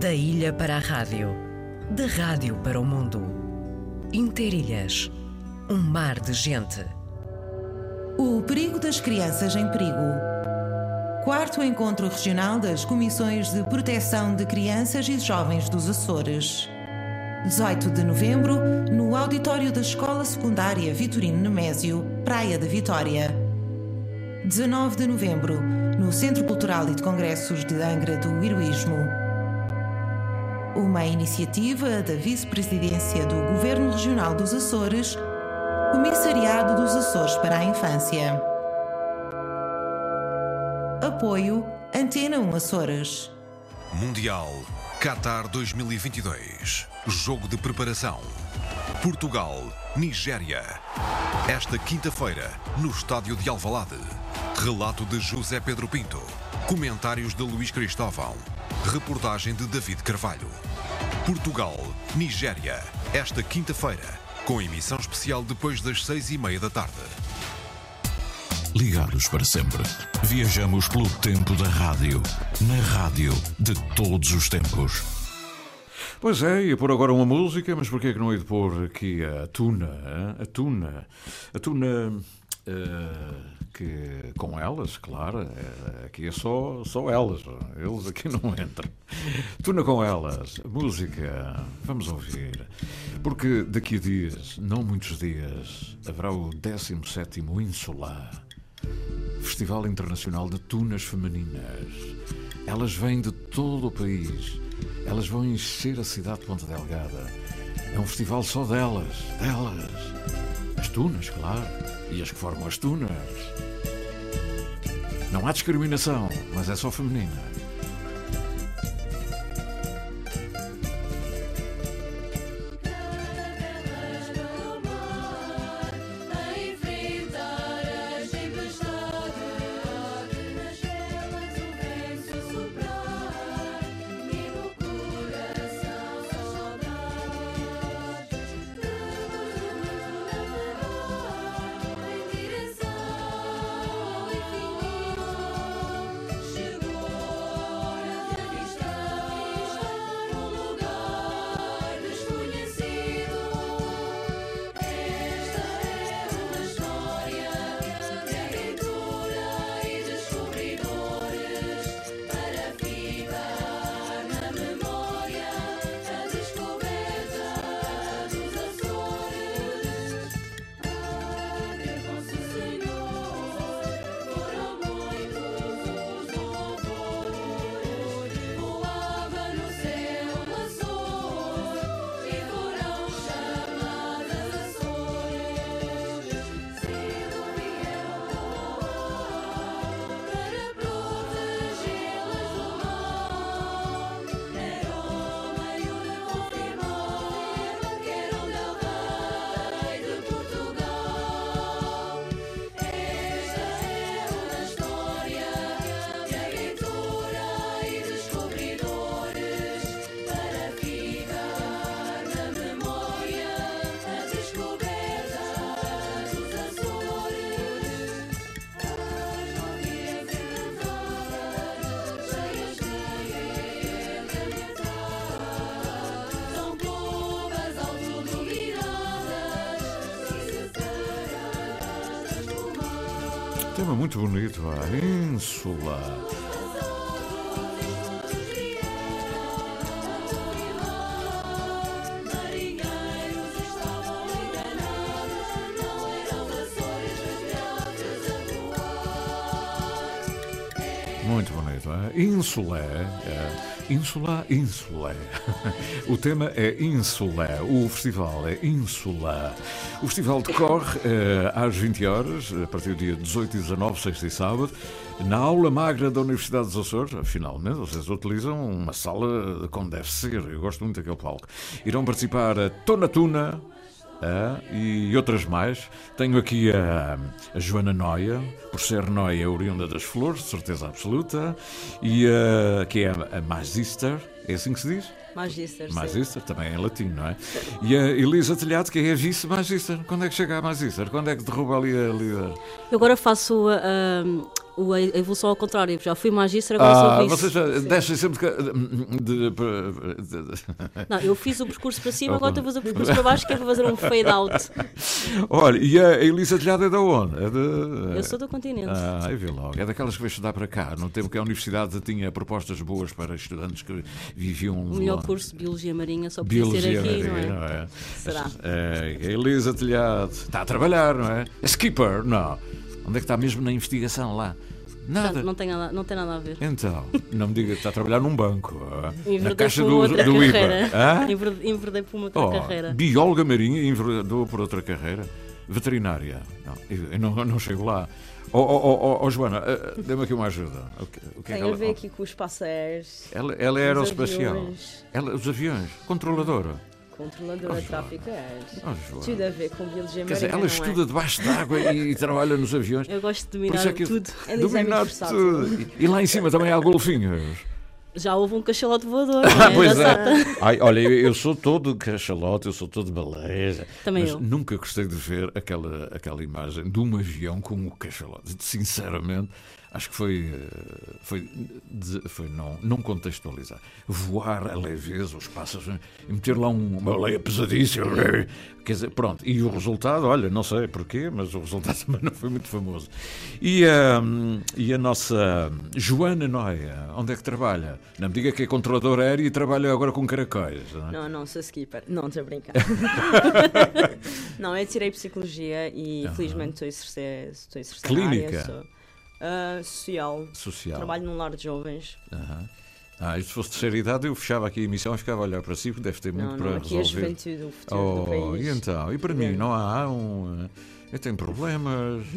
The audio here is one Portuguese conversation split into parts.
Da ilha para a rádio, da rádio para o mundo. Interilhas, um mar de gente. O perigo das crianças em perigo. Quarto Encontro Regional das Comissões de Proteção de Crianças e Jovens dos Açores. 18 de novembro, no auditório da Escola Secundária Vitorino Nemésio, Praia da Vitória. 19 de novembro, no Centro Cultural e de Congressos de Angra do Heroísmo. Uma iniciativa da Vice-Presidência do Governo Regional dos Açores, Comissariado dos Açores para a Infância. Apoio Antena 1 Açores. Mundial Qatar 2022. Jogo de preparação. Portugal, Nigéria. Esta quinta-feira, no estádio de Alvalade. Relato de José Pedro Pinto. Comentários de Luís Cristóvão. Reportagem de David Carvalho. Portugal, Nigéria. Esta quinta-feira, com emissão especial depois das seis e meia da tarde. Ligados para sempre. Viajamos pelo tempo da rádio. Na rádio de todos os tempos. Pois é, ia pôr agora uma música, mas porquê é que não ia pôr aqui a Tuna? hein? A Tuna. A Tuna. eh, que com elas, claro, eh, aqui é só, só elas, eles aqui não entram. Tuna com elas, música, vamos ouvir. Porque daqui a dias, não muitos dias, haverá o 17 Insular. Festival Internacional de Tunas Femininas. Elas vêm de todo o país. Elas vão encher a cidade de Ponta Delgada. É um festival só delas, delas. As tunas, claro. E as que formam as tunas. Não há discriminação, mas é só feminina. Tema muito bonito, a Ínsula. Muito bonito, é? Insulé. É. Insula, Insulé. O tema é Insulé. O festival é Insula. O festival decorre eh, às 20 horas, a partir do dia 18 e 19, sexta e sábado, na aula magra da Universidade dos Açores. Finalmente, vocês utilizam uma sala como deve ser. Eu gosto muito daquele palco. Irão participar a Tona Tuna, ah, e outras mais. Tenho aqui a, a Joana Noia, por ser Noia oriunda das flores, certeza absoluta, e a, que é a, a Magister, É assim que se diz? Magister, sim. Magister, também é em latim, não é? E a Elisa Telhado, que é a vice-magister. Quando é que chega a magister? Quando é que derruba ali a líder? Eu agora faço a, a- o- a evolução ao contrário. Já fui Magister, agora Ah, sou vice. vocês já deixem sempre de, de- de- Não, eu fiz o percurso para cima, agora estou a fazer o percurso para baixo, que é para fazer um fade out. Olha, e a Elisa Telhado é da onde? É de... Eu sou do continente. Ah, eu vi logo. É daquelas que veio estudar para cá, no tempo que a universidade tinha propostas boas para estudantes que viviam O melhor lá. curso de Biologia Marinha só podia ser Biologia aqui, marinha, não é? não é? Será? É, a Elisa Telhado está a trabalhar, não é? É skipper, não. Onde é que está mesmo na investigação lá? Nada. Portanto, não, tem nada, não tem nada a ver. Então, não me diga que está a trabalhar num banco. ah, na caixa do, do. Hã? Enverde- Enverdei por uma outra Oh, carreira. bióloga marinha e enveredou por outra carreira. Veterinária. Não, eu eu não, eu não chego lá. Oh, oh, oh, oh, oh, Joana, ah, dê-me aqui uma ajuda. O que, o que é Tem que a ela, ver aqui com os passeiros, ela, ela é os aeroespacial. aviões, Ela, os aviões. Controladora. Controladora de tráfico aéreo. Tudo a ver com biologia Quer dizer, ela não estuda debaixo d'água e, e trabalha nos aviões. Eu gosto de dominar é que tudo. é? É dominar tudo. E, e lá em cima também há golfinhos. Já houve um cachalote voador. Ah, não pois é. Ai, olha, eu, sou todo cachalote, eu sou todo beleza. Também mas eu. nunca gostei de ver aquela, aquela imagem de um avião com o cachalote. Sinceramente, acho que foi, eh, foi, foi não, não contextualizar. Voar a leveza, os pássaros, e meter lá um- uma leia pesadíssima. Quer dizer, pronto. E o resultado, olha, não sei porquê, mas o resultado também não foi muito famoso. E, a e a nossa Joana Noia, onde é que trabalha? Não me diga que é controladora aérea e trabalha agora com caracóis. Não é? Não, não, sou skipper. Não, estou a brincar. não, eu tirei psicologia e felizmente estou a exercer, estou a exercer Clínica? área. Sou, ah, social. Social. Trabalho num lar de jovens. Aham. Ah, se fosse terceira idade, eu fechava aqui a emissão e ficava a olhar para si, porque deve ter muito Não, para não, aqui é a resolver. juventude, o futuro Oh, do país. e então? E para mim, não há um. eh, Eu tenho problemas.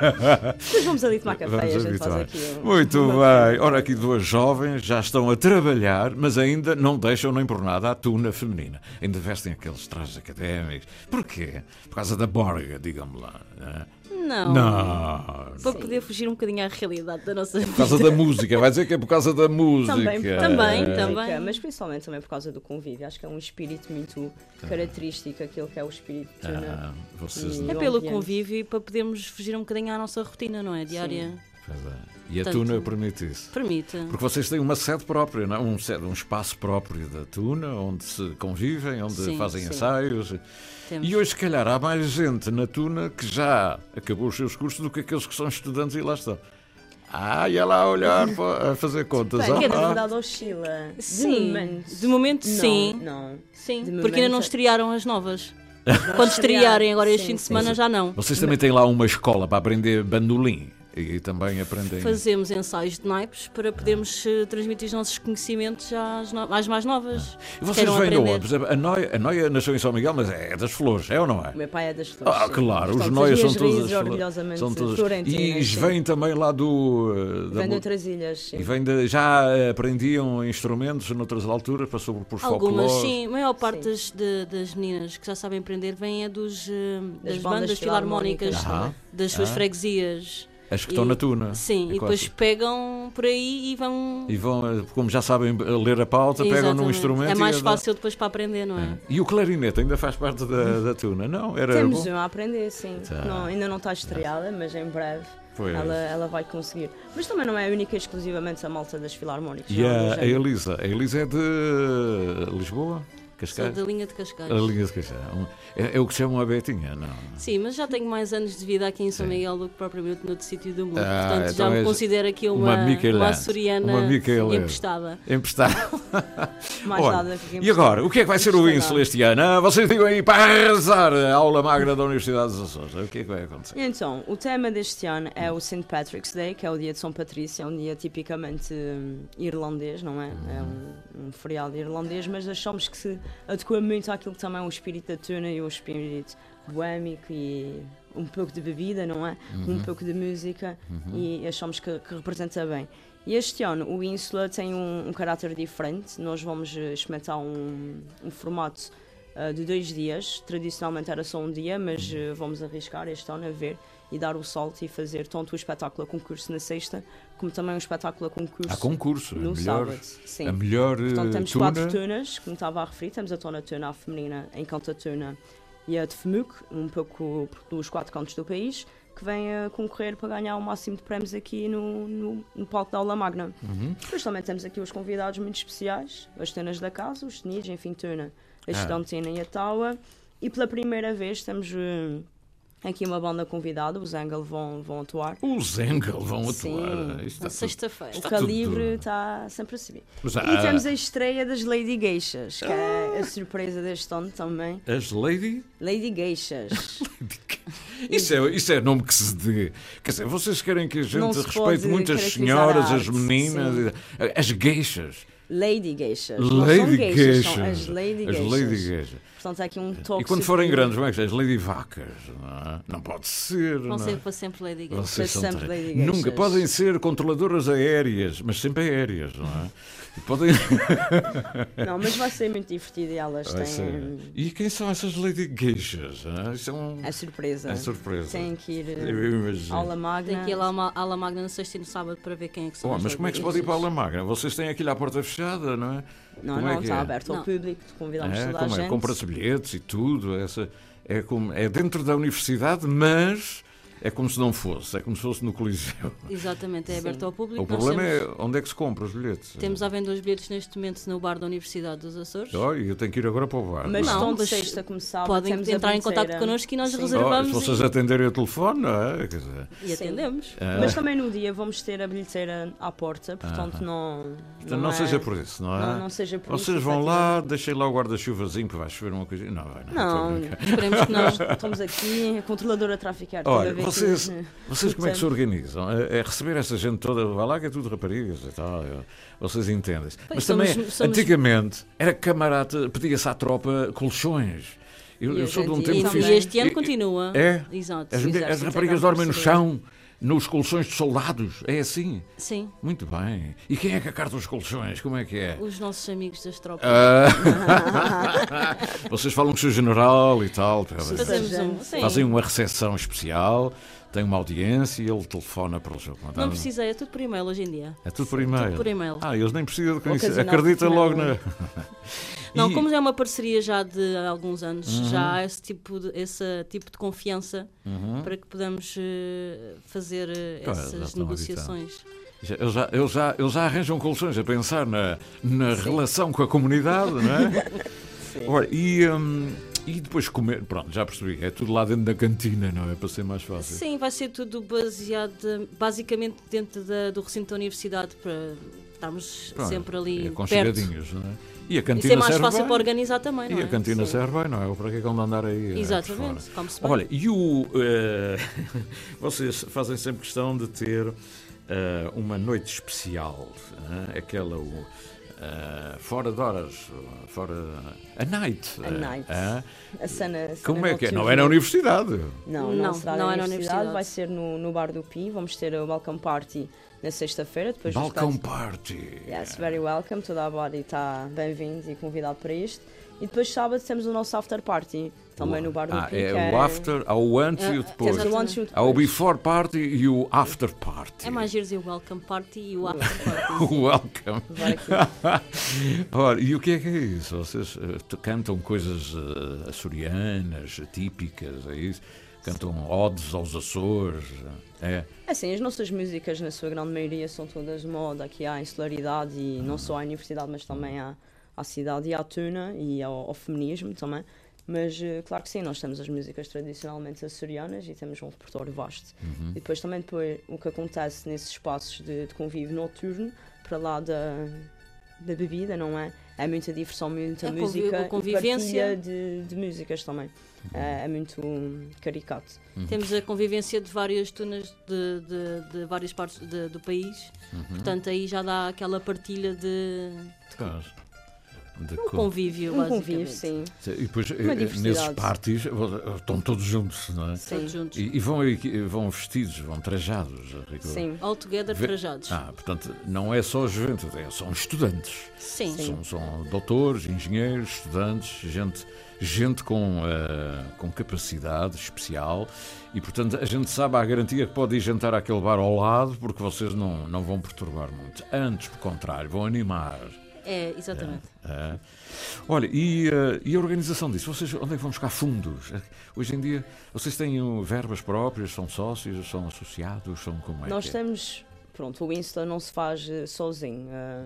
Depois vamos ali tomar café Vamos a gente faz aqui um- Muito bem. Ora, aqui duas jovens já estão a trabalhar, mas ainda não deixam nem por nada a tuna feminina. Ainda vestem aqueles trajes académicos. Porquê? Por causa da borga, digamos lá. é? Não. Não. Para poder fugir um bocadinho à realidade da nossa vida. Por causa da música. Vai dizer que é por causa da música. Também, Também, música, também. Mas principalmente também por causa do convívio. Acho que é um espírito muito característico, aquilo que é o espírito de tuna. Ah, vocês E- É pelo convívio e para podermos fugir um bocadinho à nossa rotina, não é? Diária. É. E a tuna permite isso. Permite. Porque vocês têm uma sede própria, não? é? Um, sede, um espaço próprio da tuna, onde se convivem, onde Sim, fazem sim. ensaios. Temos. E hoje, se calhar, há mais gente na tuna que já acabou os seus cursos do que aqueles que são estudantes e lá estão. Ah, ia lá a olhar, a fazer contas. Bem, que é, na Ah, verdade oscila. De Sim. momento. De momento, Não, sim. Não. Sim, De porque ainda não estrearam as novas. Quando estrearem agora este Sim, fim de sim. semana, já não. Vocês também têm lá uma escola para aprender bandolim e também aprendem. Fazemos ensaios de naipes para podermos eh, transmitir os nossos conhecimentos às, no- às mais novas. E vocês vêm de aprender. onde? A Noia, a Noia nasceu em São Miguel, mas é das flores, é ou não é? O meu pai é das flores. Ah, claro, os noias as são todas orgulhosamente são todas E vêm também lá do uh, da Vem de outras ilhas. sim. e vêm de, já aprendiam instrumentos noutras alturas para sobre por Algumas, folclore. sim. A maior parte Sim. das, de- das meninas que já sabem aprender vem é dos, eh, das, Das bandas, bandas filarmónicas, filarmónicas. das suas Ah. freguesias. As que estão E- na tuna. Sim, É e depois pegam por aí e vão. e vão, uh, como já sabem ler a pauta, pegam num Exatamente. instrumento É mais e fácil depois para aprender, não é? E o clarinete ainda faz parte da, da tuna? Não, era Temos bom. uma a aprender, sim. Tá. Não, ainda não está estreada, mas em breve Pois. ela, ela vai conseguir. Mas também não é única e exclusivamente a malta das filarmónicas. E não, a, a. Elisa? A Elisa é de Lisboa? Sou Cascais? da linha de Cascais. A linha de Cascais. É, é o que se chama uma betinha, não? Sim, mas já tenho mais anos de vida aqui em São Sim. Miguel do que propriamente noutro sítio do mundo. Ah, Portanto, então já me considero aqui uma uma, uma açoriana Uma emprestada. Emprestado. Mais Olha, nada que E agora, o que é que vai ser o Emprestada. INSL este ano? Ah, vocês digam aí para arrasar a aula magra da Universidade dos Açores. O que é que vai acontecer? Então, o tema deste ano é o St. Patrick's Day, que é o dia de São Patrício, é um dia tipicamente hum, irlandês, não é? É um, um feriado irlandês, mas achamos que se adequa muito àquilo que também é o espírito da tuna e o espírito boémico e um pouco de bebida, não é? Um pouco de música e achamos que, que representa bem. E este ano o Ínsula tem um, um caráter diferente, nós vamos eh, experimentar um, um formato uh, de dois dias. Tradicionalmente era só um dia, mas uh, vamos arriscar este ano a ver. E dar o salto e fazer tanto o espetáculo a concurso na sexta, como também um espetáculo a concurso concurso. no a melhor, sábado. Sim. a melhor Portanto, eh, temos tuna. quatro tunas, como estava a referir. Temos a tona tuna feminina, a encanta tuna e a de Femuc, um pouco dos quatro cantos do país, que vem a concorrer para ganhar o máximo de prémios aqui no, no, no palco da Aula Magna. Uhum. Depois também temos aqui os convidados muito especiais, as tunas da casa, os tenidos, enfim, tuna, a Ah. estudantina e a taua. E pela primeira vez temos eh, aqui uma banda convidada, os Angle vão, vão atuar. Os Engel vão Sim. atuar. Sexta-feira. O Está calibre tudo- está sempre a subir. E temos a estreia das Lady Geishas, que é a surpresa deste ano também. As Lady. Lady Geishas. Isso é, isso é nome que se dê. Quer dizer, vocês querem que a gente respeite pode muito as caracterizar senhoras, as meninas, as gueixas. Lady Geishas. Não são Lady geishas, são Geishas. as Lady As Geishas. Lady Geishas. Portanto, há aqui um toque. E quando forem grandes, como é que é? As Lady Vacas. Não, é? Não pode ser. Vão não. ser para sempre Lady são sempre. Lady Nunca Geishas. podem ser controladoras aéreas, mas sempre aéreas, não é? E Podem. Não, mas vai ser muito divertido e elas Vai têm. ser. E quem são essas Lady Geishas? hã? Isso é um. É surpresa. É surpresa. Têm que ir imagino. aula magna. Tem que ir lá uma ala magna na sexta e no sábado para ver quem é que são Oh, as mas como é que se pode ir para a. Aula Magna? Vocês têm aquilo à porta fechada, não é? Não, Como não, é que está é? aberto ao Não. público, convidamos É, toda a é? gente. Compra-se bilhetes e tudo. Essa, é, como, é dentro da universidade, mas é como se não fosse. É como se fosse no Coliseu. Exatamente, é Sim. aberto ao público. O problema temos, é onde é que se compra os bilhetes. Temos à venda os bilhetes neste momento no bar da Universidade dos Açores. Olha, eu tenho que ir agora para o bar. Mas Não, estão de sexta como sábado. Podem temos a entrar em contato connosco e nós Sim. reservamos. Oh, se vocês atenderem o telefone, não é? Quer dizer, E atendemos. é. Mas também no dia vamos ter a bilheteira à porta, portanto não. Então não, é- seja por isso, não é? Não, não seja por Vocês isso, vão lá, deixem lá o guarda-chuvazinho, porque vai chover uma coisa. Não, vai, não. Não. Esperemos que não. nós estamos aqui, a controladora a traficar. toda Olha, vez vocês, vocês como é que se organizam? É, é receber essa gente toda, vai lá que é tudo raparigas e tal, é, vocês entendem-se. Mas somos- também, somos- antigamente, era camarada, pedia-se à tropa colchões. Eu, eu sou de um tempo E, também. fiz. e este ano continua. É? Exato. As, mulheres- as Exato, raparigas dormem no chão, nos colchões de soldados. É assim. Sim, Muito bem. E quem é que acarta os colchões? Como é que é? os nossos amigos das tropas. Ah, Vocês falam com o seu general e tal. Fazemos um. Sim. Fazem uma recepção especial, tem uma audiência e ele telefona para o jogo. Não precisei, é tudo por e-mail hoje em dia. É tudo por e-mail. Tudo por e-mail. Ah, eles nem precisam de conhecer. Acredita logo na. Não, E- como é uma parceria já de alguns anos, Uhum. já há esse tipo de, esse tipo de confiança para que podamos eh, fazer Claro, já essas negociações. Já- Eles já, eles, já, eles já arranjam colchões a pensar na, na relação com a comunidade, não é? Ora, e, hum, e depois comer. Pronto, já percebi. É tudo lá dentro da cantina, não é? Para ser mais fácil. Sim, vai ser tudo baseado basicamente dentro da- do recinto da universidade para estarmos Pronto, sempre ali é perto. não é? E a Isso cantina é mais serve fácil bem. para organizar também, não E é? a cantina Sim. serve bem, não é? Para que é que andar aí? eh, Exatamente, fora? come-se bem. Olha, e o. eh, vocês fazem sempre questão de ter eh, uma noite especial, eh, aquela. o, eh, fora de horas, fora. A night. A night. A cena, Como cena é que é? Não é na universidade. Não, não, Não, será não na é na universidade, universidade. vai ser no, no Bar do Pi. Vamos ter o Welcome Party na sexta-feira. Depois Balcão tais- Party. Yes, very welcome. Toda a body está bem-vindo e convidado para isto. E depois sábado temos o nosso after party, também no Bar do Ah, é o after, há o antes e o Ah, depois. Há o before party e o after party. É mais giro dizer o welcome party e o after party. O welcome. Aqui. Ora, e o que é que é isso? Vocês t- cantam coisas eh, açorianas, típicas, é isso? Cantam odes aos Açores, é? Assim, as nossas músicas, na sua grande maioria, são todas moda aqui à insularidade e não só à universidade, mas também à, à cidade e à tuna e ao, ao feminismo também. Mas, eh, claro que sim, nós temos as músicas tradicionalmente açorianas e temos um repertório vasto. Uhum. E depois também depois, o que acontece nesses espaços de, de convívio noturno, para lá da, da bebida, não é? É muita diversão, muita É música a e convivência. partilha de, de músicas também. É, é muito caricato. Temos a convivência de várias tunas de, de- de várias partes de- do país. Uhum. Portanto, aí já dá aquela partilha de. Pois. De Um co- convívio, Um convívio, sim. E depois, eh, diversidade. nesses parties, eh, estão todos juntos, não é? Todos juntos. E, e vão, vão vestidos, vão trajados. Rico. Sim. All together Vê- trajados. Ah, portanto, não é só juventude, é- são estudantes. Sim. São, são doutores, engenheiros, estudantes, gente, gente com, eh, com capacidade especial e, portanto, a gente sabe à garantia que pode ir jantar àquele bar ao lado porque vocês não, não vão perturbar muito. Antes, pelo contrário, vão animar. É, exatamente. É. Olha, e, eh, e a organização disso? Vocês onde é que vão buscar fundos? Eh, Hoje em dia, vocês têm uh, verbas próprias, são sócios, são associados, são como é Nós que é? temos. Pronto, o Insta não se faz eh, sozinho. eh,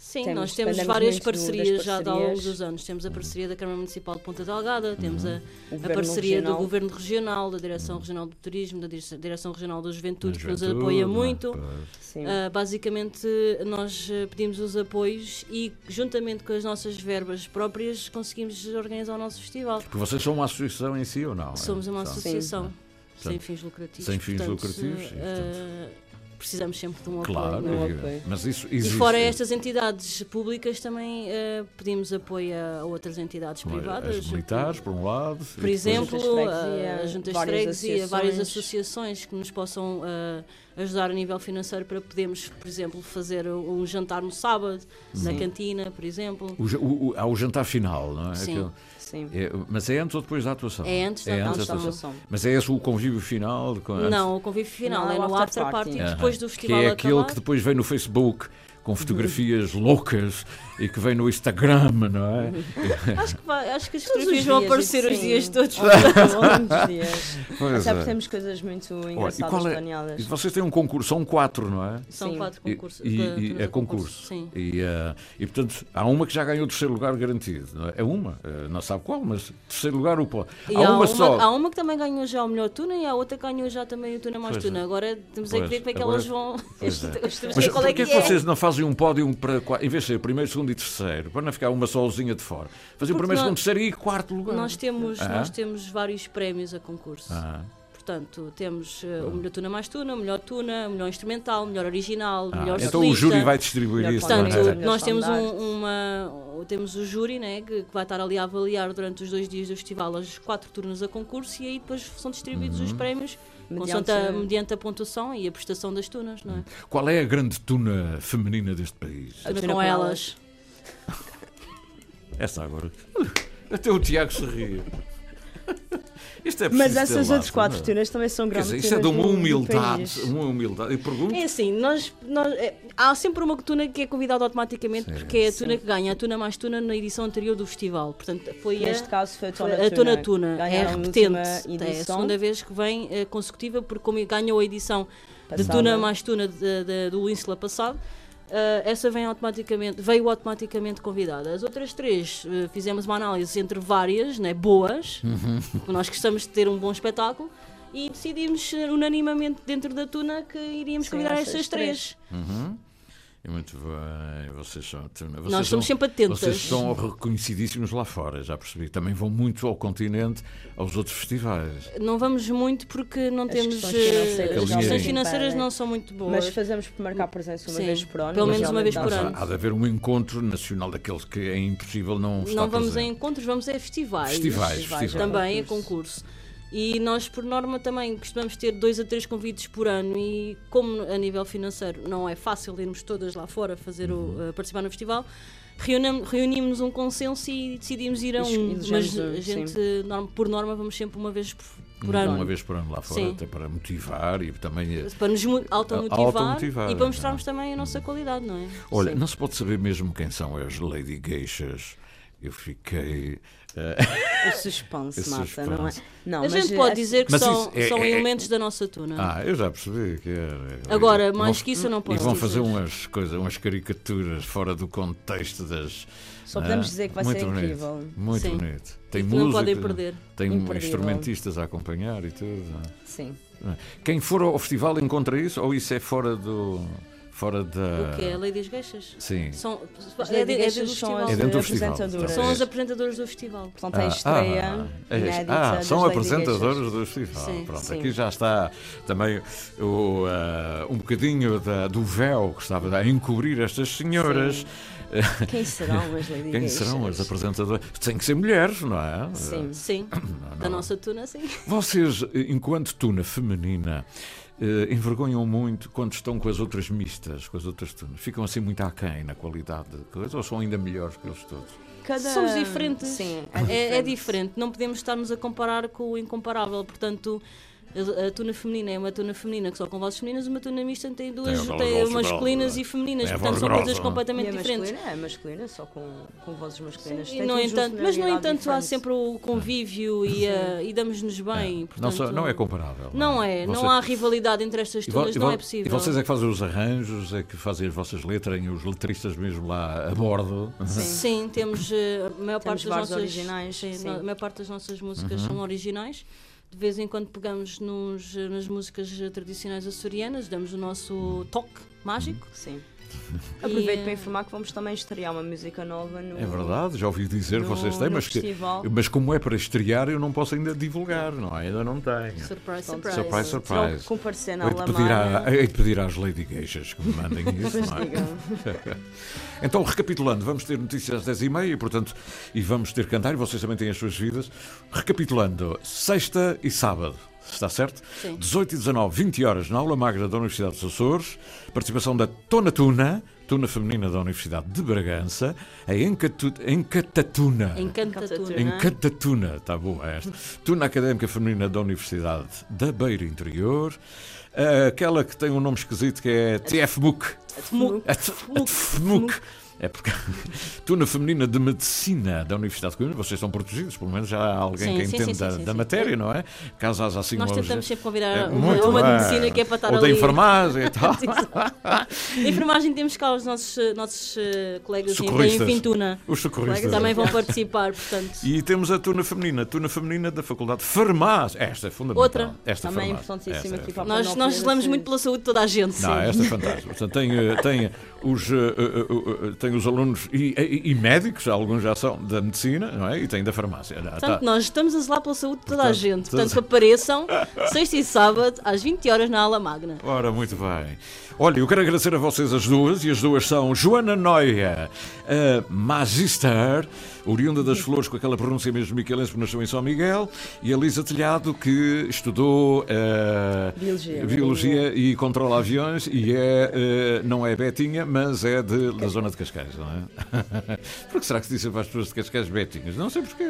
Sim, Temos- nós temos várias do- parcerias já ao longo dos anos. Temos a parceria da Câmara Municipal de Ponta Delgada, temos a, a parceria regional. do Governo Regional, da Direção Regional do Turismo, da Dire- Direção Regional da Juventude, que nos Juventude, apoia não é? muito. Sim. Ah, basicamente, nós ah, pedimos os apoios e, juntamente com as nossas verbas próprias, conseguimos organizar o nosso festival. Porque vocês são uma associação em si ou não? Somos uma São. associação sem Portanto, fins lucrativos. sem fins portanto, lucrativos, e, ah, precisamos sempre de um Claro, apoio. Não é- apoio. mas isso E existe. fora estas entidades públicas, também ah, pedimos apoio a outras entidades Como privadas. As militares, por um lado. e Por exemplo, a juntas de freguesia, várias associações. que nos possam ah, ajudar a nível financeiro para podermos, por exemplo, fazer um jantar no sábado, na cantina, por exemplo. O, o, o, há o jantar final, não é? Sim. Aquele- Sim. é- mas é antes ou depois da atuação? É antes da da atuação. atuação. Mas é esse o convívio final? antes- Não, o convívio final Não, é é no after party, party. depois do festival Que é aquele acabar. que depois vem no Facebook com fotografias loucas e que vem no Instagram, não é? Acho que, vai- acho que as Todos fotografias os vão dias, aparecer os dias todos. Dias. Pois Já é. temos coisas muito Olha, e engraçadas qual é- planeadas. E vocês têm um concurso, são quatro, não é? São Sim. quatro E- concursos. E, e de- é concurso. Sim. E, eh, e portanto, há uma que já ganhou o terceiro lugar garantido. não é? É uma, eh, não sabe qual, mas terceiro lugar o pode. E Há, uma, só. há uma que também ganhou já o melhor tuna e há outra que ganhou já também o tuna mais Pois tuna. é. Agora temos a Pois, ver como é que elas vão. É. Que Mas qual é que que é. vocês não fazem um pódio para em vez de ser primeiro, segundo e terceiro, para não ficar uma sozinha de fora? Fazer o primeiro, nós- segundo, terceiro e quarto lugar. Nós temos, Ah. nós temos vários prémios a concurso. Ah, Portanto, temos eh, o melhor tuna mais tuna, o melhor tuna, o melhor instrumental, o melhor original, o ah, melhor então o solista. júri vai distribuir Melhor isso. Portanto, não é? Nós temos um- uma, temos o júri né, que, que vai estar ali a avaliar durante os dois dias do festival as quatro turnos a concurso e aí depois são distribuídos Uhum. os prémios Mediante- a- mediante a pontuação e a prestação das tunas. Não é? Qual é a grande tuna feminina deste país? A Tuna com elas. Essa agora. Até o Tiago se ria. Isto é Mas essas laço, outras quatro é? tunas também são grandes. dizer, isto é de uma humildade. Uma humildade. Eu pergunto. É assim, nós, nós- é, há sempre uma tuna que é convidada automaticamente Sim. porque é a tuna que ganha, a tuna mais tuna na edição anterior do festival. Portanto, foi a, Neste caso foi a foi Tona a Tuna Tuna. É a repetente. É a segunda vez que vem eh, consecutiva, porque como ganhou a edição de Passada. Tuna mais Tuna de- de- do Ínsula passado, eh, essa vem automaticamente, veio automaticamente convidada. As outras três eh, fizemos uma análise entre várias, né, boas, Uhum. porque nós gostamos de ter um bom espetáculo. E decidimos eh, unanimamente dentro da Tuna que iríamos Sim, convidar essas estas três. Uhum. E muito bem, vocês são. Vocês Nós são- estamos sempre atentas. Vocês são reconhecidíssimos lá fora, já percebi. Também vão muito ao continente, aos outros festivais. Não vamos muito porque não As temos. questões eh, financeiras as já questões não financeiras não são muito boas. Mas fazemos por marcar presença uma Sim, vez por ano. pelo menos uma vez por ano. Há de haver um encontro nacional daqueles que é impossível não estar não vamos a presente. encontros, vamos a festivais. Festivais, festivais, festivais. Também a concurso. E nós, por norma, também costumamos ter dois a três convites por ano. E como a nível financeiro não é fácil irmos todas lá fora fazer Uhum. o, a participar no festival, reunimos um consenso e decidimos ir a um. Mas a gente, por norma, vamos sempre uma vez por, por Uma ano. vez por ano lá fora, Sim. até para motivar e também. eh, Para nos automotivar, Automotivar, e para mostrarmos também a nossa qualidade, não é? Olha, Sim. não se pode saber mesmo quem são as Lady Geishas. Eu fiquei. eh, O suspense Esse mata, não é? suspense. Não, a mas gente é- pode dizer que Mas são, é- são é- elementos da nossa tuna. Ah, eu já percebi que era. Agora, E mais vão- que isso eu não E posso vão dizer. fazer umas coisas, umas caricaturas fora do contexto das. Só podemos Ah, dizer que vai muito ser bonito, incrível. Muito Sim. bonito. Tem música, não podem perder. tem Imperdível. instrumentistas a acompanhar e tudo. é? Sim. Quem for ao festival encontra isso ou isso é fora do Fora da. O que é? A Lei das Geixas? Sim. São, As é, de- é do Lady são festival. as É dentro do festival, apresentadoras. São as apresentadoras do festival. Portanto, é a Ah, estreia ah, é- ah, são Geixas. do festival. Sim, Pronto, sim. aqui já está também o, ah, um bocadinho da- do véu que estava a encobrir estas senhoras. Quem serão as Lady Quem Geixas? serão as apresentadoras? Tem que ser mulheres, não é? Sim. Sim, da nossa tuna, sim. Vocês, enquanto tuna feminina, eh, envergonham muito quando estão com as outras mistas, com as outras tunas? Ficam assim muito aquém na qualidade de coisa ou são ainda melhores que eles todos? Cada- Somos diferentes. Sim, É, é diferente. Não podemos estar-nos a comparar com o incomparável. Portanto, a, a tuna feminina é uma tuna feminina que só com vozes femininas, uma tuna mista tem duas, Tem tem masculinas e femininas. é portanto, são grossa, coisas não é? E completamente a diferentes. masculina é masculina, só com, com vozes masculinas. E Tem no, entanto, mas no entanto há diferente. sempre o convívio e, a- e damos-nos bem. não, portanto, só- não é comparável. Não é, Você- não há rivalidade entre estas E vo- tunas, e não vo- é possível. E vocês é que fazem os arranjos, é que fazem as vossas letras, têm os letristas mesmo lá a bordo. Sim, temos eh, a maior parte das nossas originais, sim, sim. A maior parte das nossas Uhum. músicas são originais. De vez em quando pegamos nos, nas músicas tradicionais açorianas, damos o nosso toque mágico. Sim. Aproveito eh, para informar que vamos também estrear uma música nova no. É verdade, já ouvi dizer, no- vocês têm, mas, que, mas como é para estrear, eu não posso ainda divulgar, não é? Ainda não tenho. Surprise, surprise. Surprise, surprise. Comparecer na Hei de, pedir Alamara. à- hei de pedir às Lady Geixas que me mandem isso. Não é? Então, recapitulando, vamos ter notícias às 10h30 e, portanto, e vamos ter cantar, e vocês também têm as suas vidas. Recapitulando, sexta e sábado. Está certo? Sim. 18 e 19, 20 horas na aula magra da Universidade dos Açores. Participação da Tona Tuna, Tuna Feminina da Universidade de Bragança. A Encatu, Encatatuna. Encanta tuna. Encantatuna, está boa esta. Tuna Académica Feminina da Universidade da Beira Interior. Aquela que tem um nome esquisito que é TFMUC. A TFMUC. É porque Tuna Feminina de Medicina da Universidade de Coimbra, vocês estão protegidos, pelo menos já há alguém Sim, que sim, entende sim, da, da matéria, não é? Caso haja assim Nós tentamos sempre convidar É, uma, muito uma de medicina que é para estar Ou da ali. enfermagem e tal. Enfermagem temos cá os nossos, nossos eh, colegas em. Vintuna. Os socorristas. Também vão participar, portanto. E temos a Tuna Feminina, Tuna Feminina da Faculdade de Farmácia. Esta é fundamental. Outra. Esta Também farmácia. importantíssima Esta é aqui para a Nós, nós da zelamos muito pela saúde de toda a gente. Não, esta é fantástica. Portanto, tem, eh, tem os, eh, eh, eh, tem os alunos e, e- e médicos, alguns já são da medicina, não é? E tem da farmácia. Portanto, está. nós estamos a zelar pela saúde de toda a Portanto, gente. todas- Portanto, apareçam sexta e sábado às 20 horas na Ala Magna. Ora, muito bem. Olha, eu quero agradecer a vocês as duas, e as duas são Joana Noia, a Magister, oriunda das Flores, com aquela pronúncia mesmo miquelense, porque nasceu em São Miguel, e a Lisa Telhado, que estudou eh, Biologia. biologia e controla aviões, e é, eh, não é Betinha, mas é de, da zona de Cascais, não é? Porque será que se dizem para as pessoas de Cascais Betinhas? Não sei porque.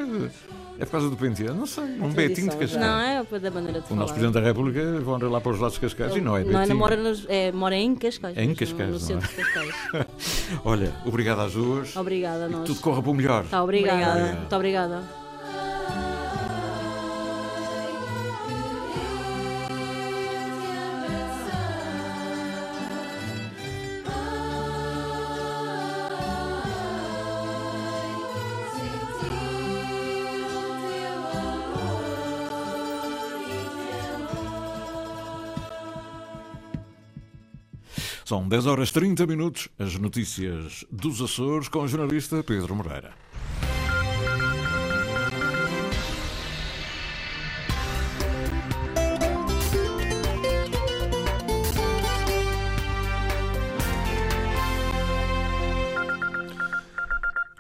É por causa do penteado? Não sei. Um Betinho de Cascais. Não, é o da maneira de O falar. nosso Presidente da República vão lá para os lados de Cascais e não é Não, não Betinho. mora, nos- é, mora em Cascais. Em mesmo, Cascais, No não é? centro de Cascais. Olha, obrigado às duas. Obrigada a nós. Tudo corra para o melhor. Tá, obrigada. Obrigada. Muito obrigada. São 10 horas 30 minutos. As notícias dos Açores com o jornalista Pedro Moreira.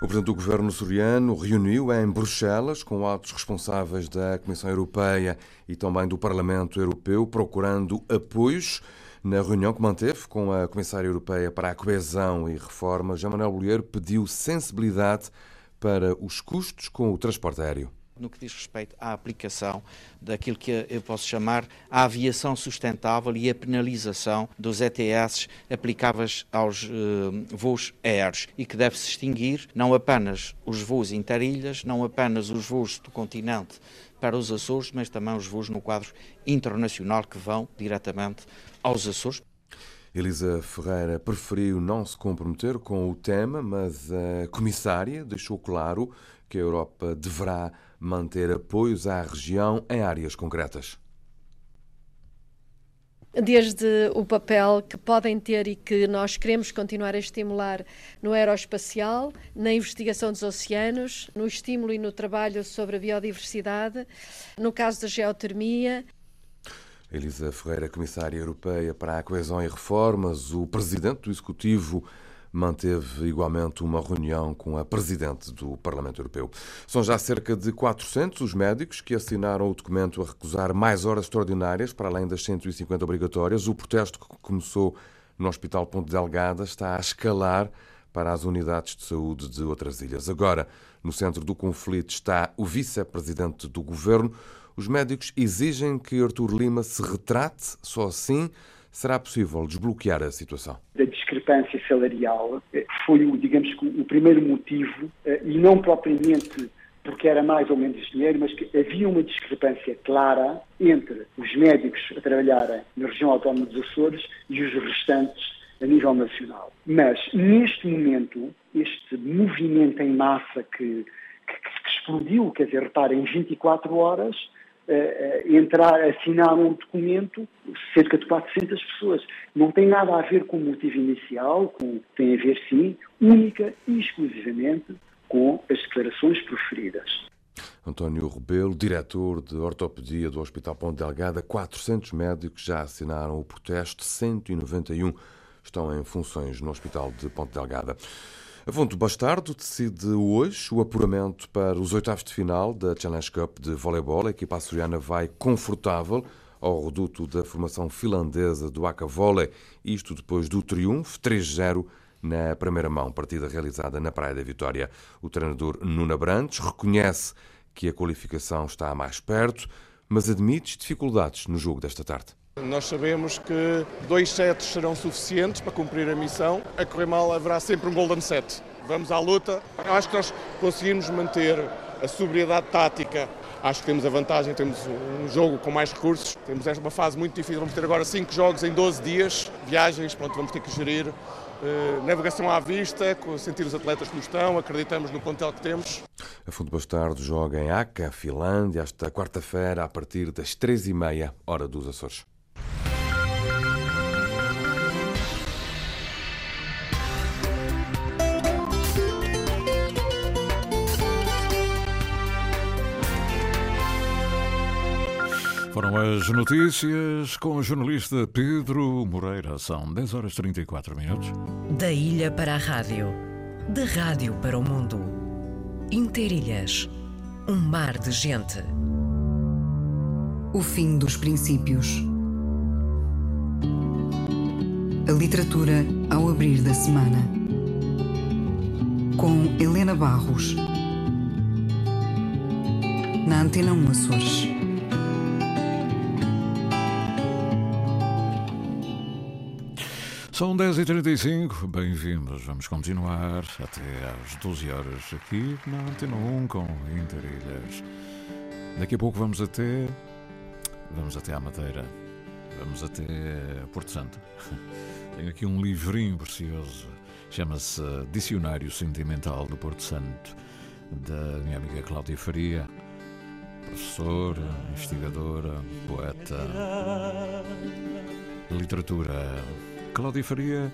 Presidente do Governo Soriano reuniu em Bruxelas com altos responsáveis da Comissão Europeia e também do Parlamento Europeu, procurando apoios na reunião que manteve com a Comissária Europeia para a Coesão e Reforma. Jean Manuel Bolheiro pediu sensibilidade para os custos com o transporte aéreo. No que diz respeito à aplicação daquilo que eu posso chamar a aviação sustentável e a penalização dos ETS aplicáveis aos eh, voos aéreos e que deve-se extinguir não apenas os voos interilhas, não apenas os voos do continente para os Açores, mas também os voos no quadro internacional que vão diretamente aos Açores. Elisa Ferreira preferiu não se comprometer com o tema, mas a comissária deixou claro que a Europa deverá manter apoios à região em áreas concretas. desde o papel que podem ter e que nós queremos continuar a estimular no aeroespacial, na investigação dos oceanos, no estímulo e no trabalho sobre a biodiversidade, no caso da geotermia. Elisa Ferreira, Comissária Europeia para a Coesão e Reformas, o Presidente do Executivo manteve igualmente uma reunião com a Presidente do Parlamento Europeu. São já cerca de 400 os médicos que assinaram o documento a recusar mais horas extraordinárias, para além das 150 obrigatórias. O protesto que começou no Hospital Ponte Delgada está a escalar para as unidades de saúde de outras ilhas. Agora, no centro do conflito está o Vice-Presidente do Governo. Os médicos exigem que Artur Lima se retrate, só assim será possível desbloquear a situação. Da discrepância salarial eh, foi, digamos, o primeiro motivo, eh, e não propriamente porque era mais ou menos dinheiro, mas que havia uma discrepância clara entre os médicos a trabalharem na região autónoma dos Açores e os restantes a nível nacional. Mas, neste momento, este movimento em massa que, que, que explodiu, quer dizer, reparem, em 24 horas, entrar, assinar um documento, cerca de 400 pessoas. Não tem nada a ver com o motivo inicial, com, tem a ver, sim, única e exclusivamente com as declarações proferidas. António Rebelo, diretor de ortopedia do Hospital Ponte Delgada, 400 médicos já assinaram o protesto, 191 estão em funções no Hospital de Ponte Delgada. Afonso Bastardo decide hoje o apuramento para os oitavos de final da Challenge Cup de voleibol. A equipa açoriana vai confortável ao reduto da formação finlandesa do Aka Volley, isto depois do triunfo 3-0 na primeira mão, partida realizada na Praia da Vitória. O treinador Nuno Brandes reconhece que a qualificação está mais perto, mas admite dificuldades no jogo desta tarde. Nós sabemos que dois sets serão suficientes para cumprir a missão. A correr mal haverá sempre um golden set. Vamos à luta. Eu acho que nós conseguimos manter a sobriedade tática. Acho que temos a vantagem, temos um jogo com mais recursos. Temos esta uma fase muito difícil. Vamos ter agora cinco jogos em 12 dias, viagens, pronto, vamos ter que gerir. Uh, navegação à vista, sentir os atletas como estão, acreditamos no plantel que temos. A Fundo Bastardo joga em Aca, Finlândia, esta quarta-feira, a partir das três e meia, hora dos Açores. Foram as notícias com o jornalista Pedro Moreira. São 10 horas 34 minutos. Da ilha para a rádio, da rádio para o mundo. Interilhas, um mar de gente. O fim dos princípios. A literatura ao abrir da semana. Com Helena Barros. Na Antena 1 Açores. São 10h35, bem-vindos. Vamos continuar até às 12 horas aqui na Antena 1 com Interilhas. Daqui a pouco vamos até. Vamos até à Madeira. Vamos até Porto Santo. Tenho aqui um livrinho precioso. Chama-se Dicionário Sentimental do Porto Santo, da minha amiga Cláudia Faria, professora, investigadora, poeta, literatura. Cláudia Faria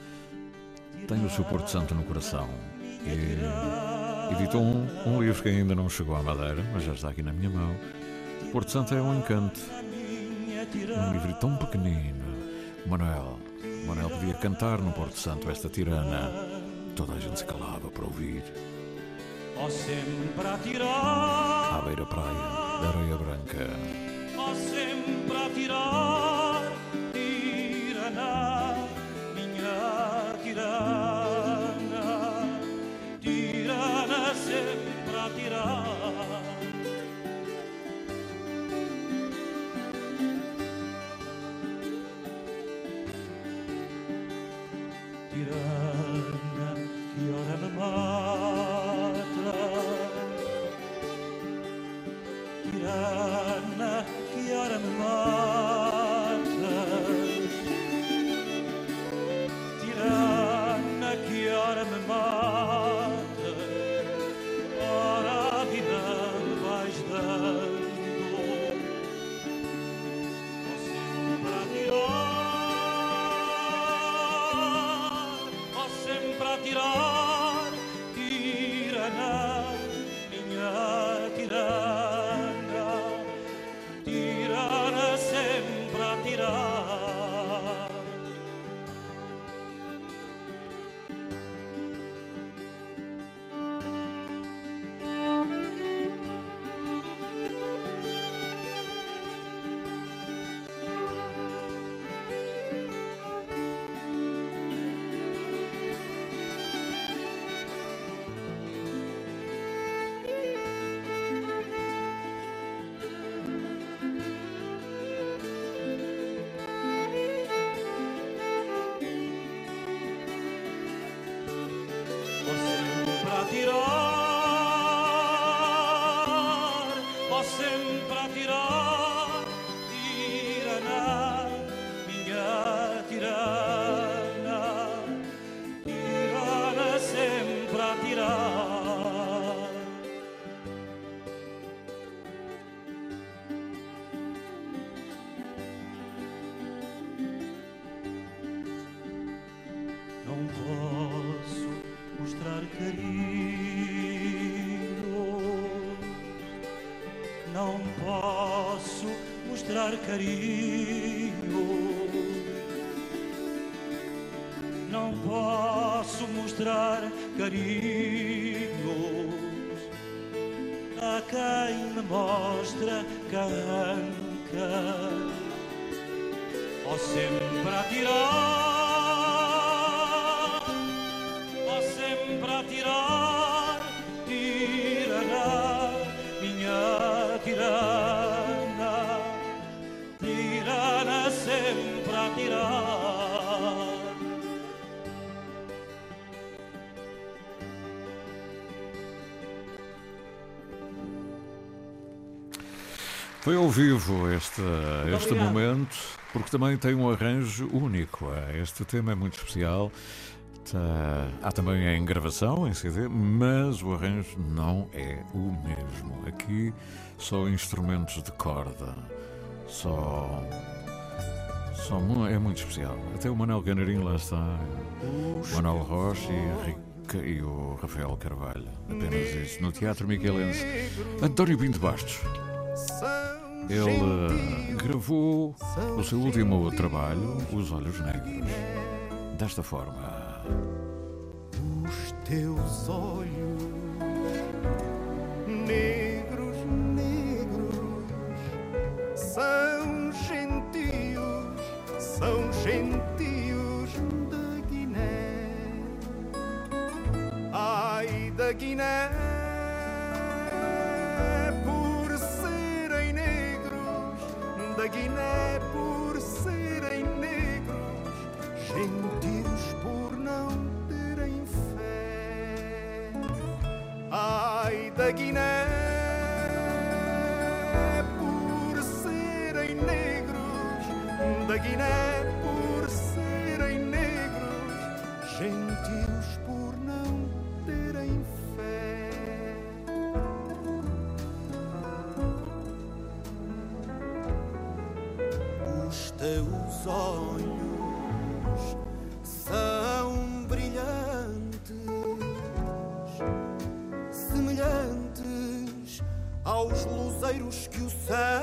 tem o seu Porto Santo no coração e editou um, um, livro que ainda não chegou à Madeira, mas já está aqui na minha mão. Porto Santo é um encanto. Um livro tão pequenino. Manuel, Manuel podia cantar no Porto Santo esta tirana. Toda a gente se calava para ouvir. À beira praia da areia branca. sempre a Foi ao vivo este, este obrigado. momento, porque também tem um arranjo único. eh, Este tema é muito especial. Tá- Há também em gravação, em CD, mas o arranjo não é o mesmo. Aqui só instrumentos de corda. Só. Só é muito especial. Até o Manuel Canarinho lá está. O Manuel Rocha e, e o Rafael Carvalho. Apenas isso. No Teatro Miquelense. António Pinto Bastos. Ele eh, gravou o seu último trabalho, Os Olhos Negros, desta forma. Os teus olhos negros, negros são gentios, são gentios da Guiné. Ai da Guiné, Guiné por serem negros, gentios por não terem fé. Os teus olhos são brilhantes, semelhantes aos luzeiros que o céu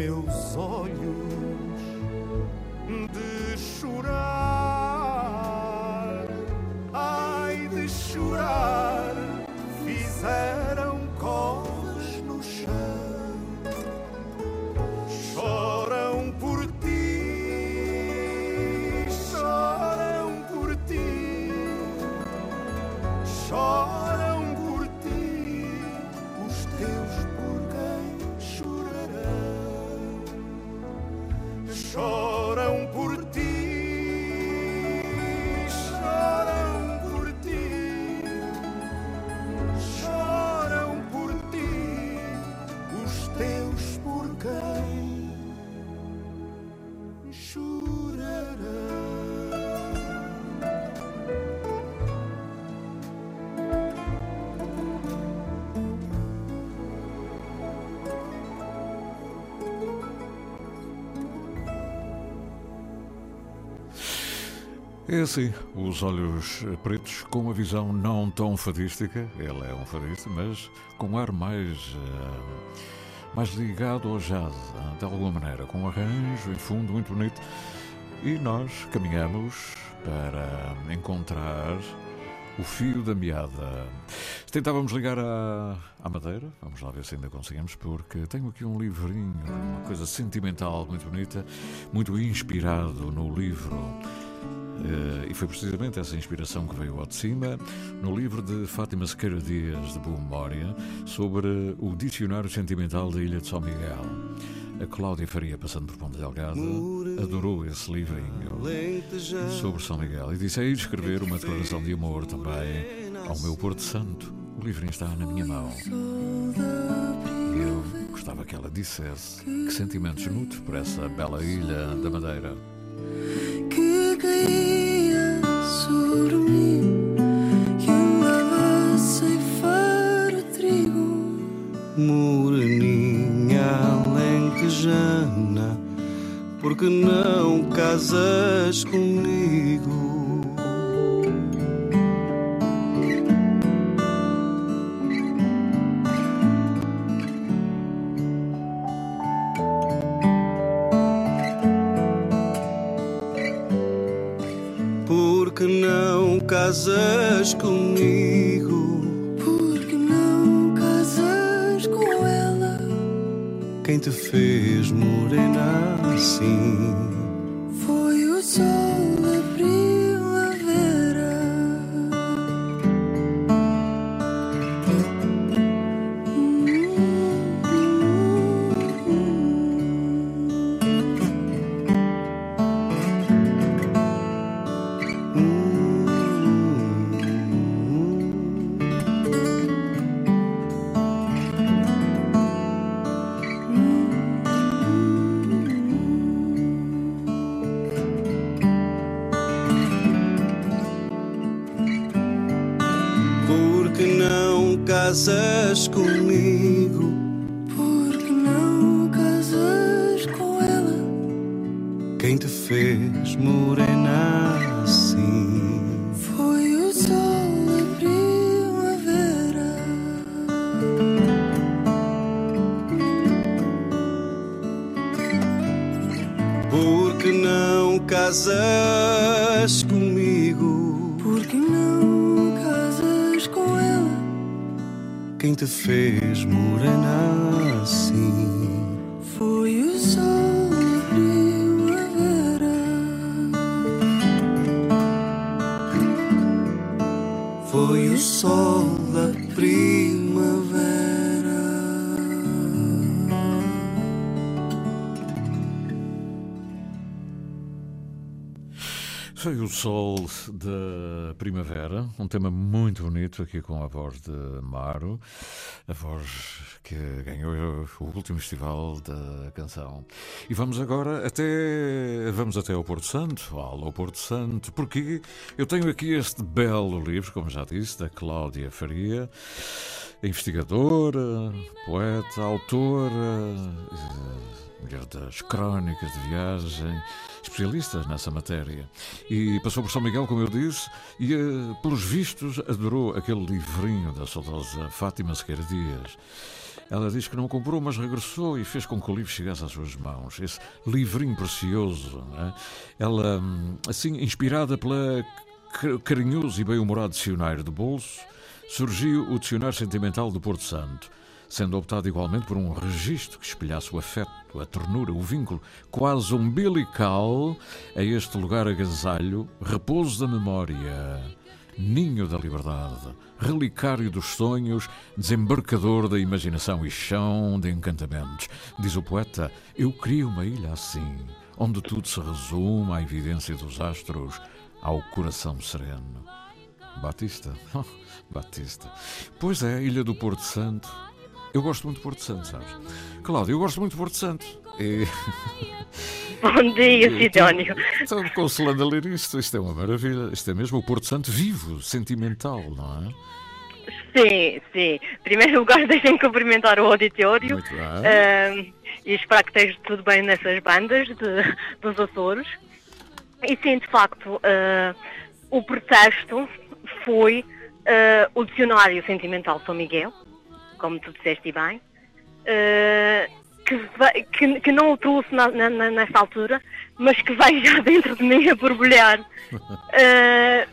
meus olhos de chorar, É assim, os olhos pretos com uma visão não tão fadística, ele é um fadista, mas com um ar mais, eh, mais ligado ao jazz, eh, de alguma maneira, com um arranjo em fundo muito bonito. E nós caminhamos para encontrar o fio da meada. Tentávamos ligar à, à Madeira, vamos lá ver se ainda conseguimos, porque tenho aqui um livrinho, uma coisa sentimental muito bonita, muito inspirado no livro. Eh, e foi precisamente essa inspiração que veio ao de cima no livro de Fátima Sequeira Dias, de boa memória, sobre o Dicionário Sentimental da Ilha de São Miguel. A Cláudia Faria, passando por Ponta Delgada, adorou esse livrinho sobre São Miguel e disse a ir escrever uma declaração de amor também ao meu Porto Santo. O livrinho está na minha mão. Eu gostava que ela dissesse que sentimentos nutre por essa bela ilha da Madeira. Porque não casas comigo? Quem te fez morena assim? Casas comigo? Porque não casas com ela? Quem te fez morena fez morena assim? Foi o sol da primavera. Foi o sol da primavera. Foi o sol da primavera, um tema muito bonito aqui com a voz de Maro, a voz que ganhou o último festival da canção. E vamos agora até vamos até ao Porto Santo, ao Porto Santo, porque eu tenho aqui este belo livro, como já disse, da Cláudia Faria, investigadora, poeta, autora, mulher das crónicas de viagem, especialistas nessa matéria. E passou por São Miguel, como eu disse, e, eh, pelos vistos, adorou aquele livrinho da saudosa Fátima Sequeira Dias. Ela diz que não comprou, mas regressou e fez com que o livro chegasse às suas mãos. Esse livrinho precioso. é? Ela, hum, assim, inspirada pela ca- carinhoso e bem-humorado dicionário de bolso, surgiu o Dicionário Sentimental do Porto Santo, sendo optado igualmente por um registro que espelhasse o afeto, a ternura, o vínculo quase umbilical a este lugar agasalho, repouso da memória, ninho da liberdade, relicário dos sonhos, desembarcador da imaginação e chão de encantamentos. Diz o poeta: Eu queria uma ilha assim, onde tudo se resume à evidência dos astros, ao coração sereno. Batista? Batista. Pois é, Ilha do Porto Santo. Eu gosto muito de Porto Santo, sabes? Cláudio, eu gosto muito de Porto Santo. E... Bom dia, Sidónio. Estou consolando a ler isto. Isto é uma maravilha. Isto é mesmo o Porto Santo vivo, sentimental, não é? Sim, sim. Em primeiro lugar, deixem-me cumprimentar o auditório ahm, e esperar que esteja tudo bem nessas bandas de- dos Açores. E sim, de facto, ah, o pretexto foi ah, o Dicionário Sentimental São Miguel, como tu disseste bem, ah, que, que, que não o trouxe na, na, nessa altura, mas que vai já dentro de mim a borbulhar. Eh,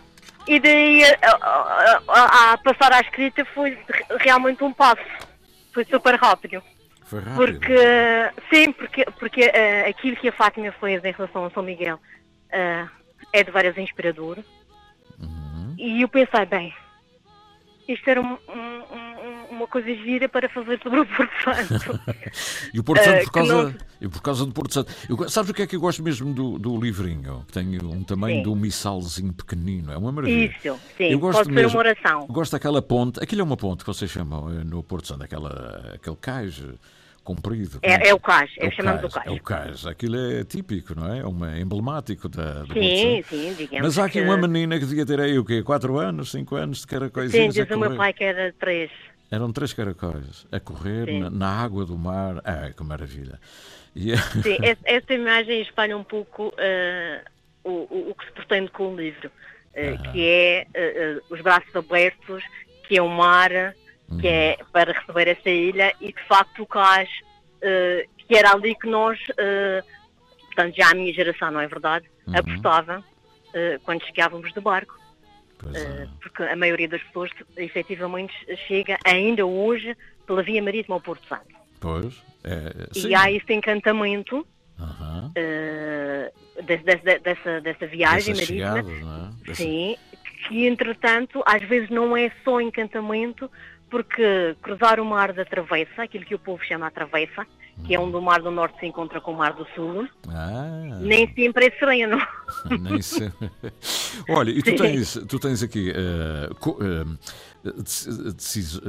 e daí a, a- a- a passar à escrita foi re- realmente um passo. Foi super rápido. Foi rápido. Porque, sim, porque, porque eh, aquilo que a Fátima fez em relação a São Miguel eh, é de várias inspirador. Uhum. E eu pensei, bem, isto era um- um- um- uma coisa gira para fazer sobre o Porto Santo. E o Porto Santo Eh, por que causa, não- e por causa do Porto Santo. Eu, sabes o que é que eu gosto mesmo do, do livrinho? Tem um tamanho Sim. de um missalzinho pequenino. É uma maravilha. Isso, sim, Eu gosto pode ser mesmo, uma oração. Gosto daquela ponte. Aquilo é uma ponte que vocês chamam eh, no Porto Santo, aquela, aquele cais eh, comprido. É- como é o cais, é, o chamamos o cais, cais. É o cais. Aquilo é típico, não é? É uma, emblemático da, do Sim, sim, digamos Mas há aqui que- uma menina que devia ter aí o quê? 4 anos, 5 anos de Sim, caracóisinhas a diz o meu correr. pai que era três. Eram três caracóis a correr na, na água do mar. Ah, que maravilha. E- Sim, essa, imagem espalha um pouco eh, o, o, que se pretende com o livro, eh, que é eh, os braços abertos, que é o mar, que é para receber essa ilha e de facto o cais, que era ali que nós, portanto já a minha geração, não é verdade, apostava eh, quando chegávamos de barco. Eh, porque a maioria das pessoas efetivamente chega ainda hoje pela via marítima ao Porto Santo. Pois. É. E há esse encantamento de- de- de- dessa, dessa viagem Dessas marítima. chegadas, é? Dessa- Sim, que entretanto às vezes não é só encantamento, porque cruzar o mar da travessa, aquilo que o povo chama a travessa, que é onde o mar do norte se encontra com o mar do sul, Ah, nem sempre é sereno. nem sei. Olha, e tu Sim. tens, tu tens aqui eh, co- eh, decis-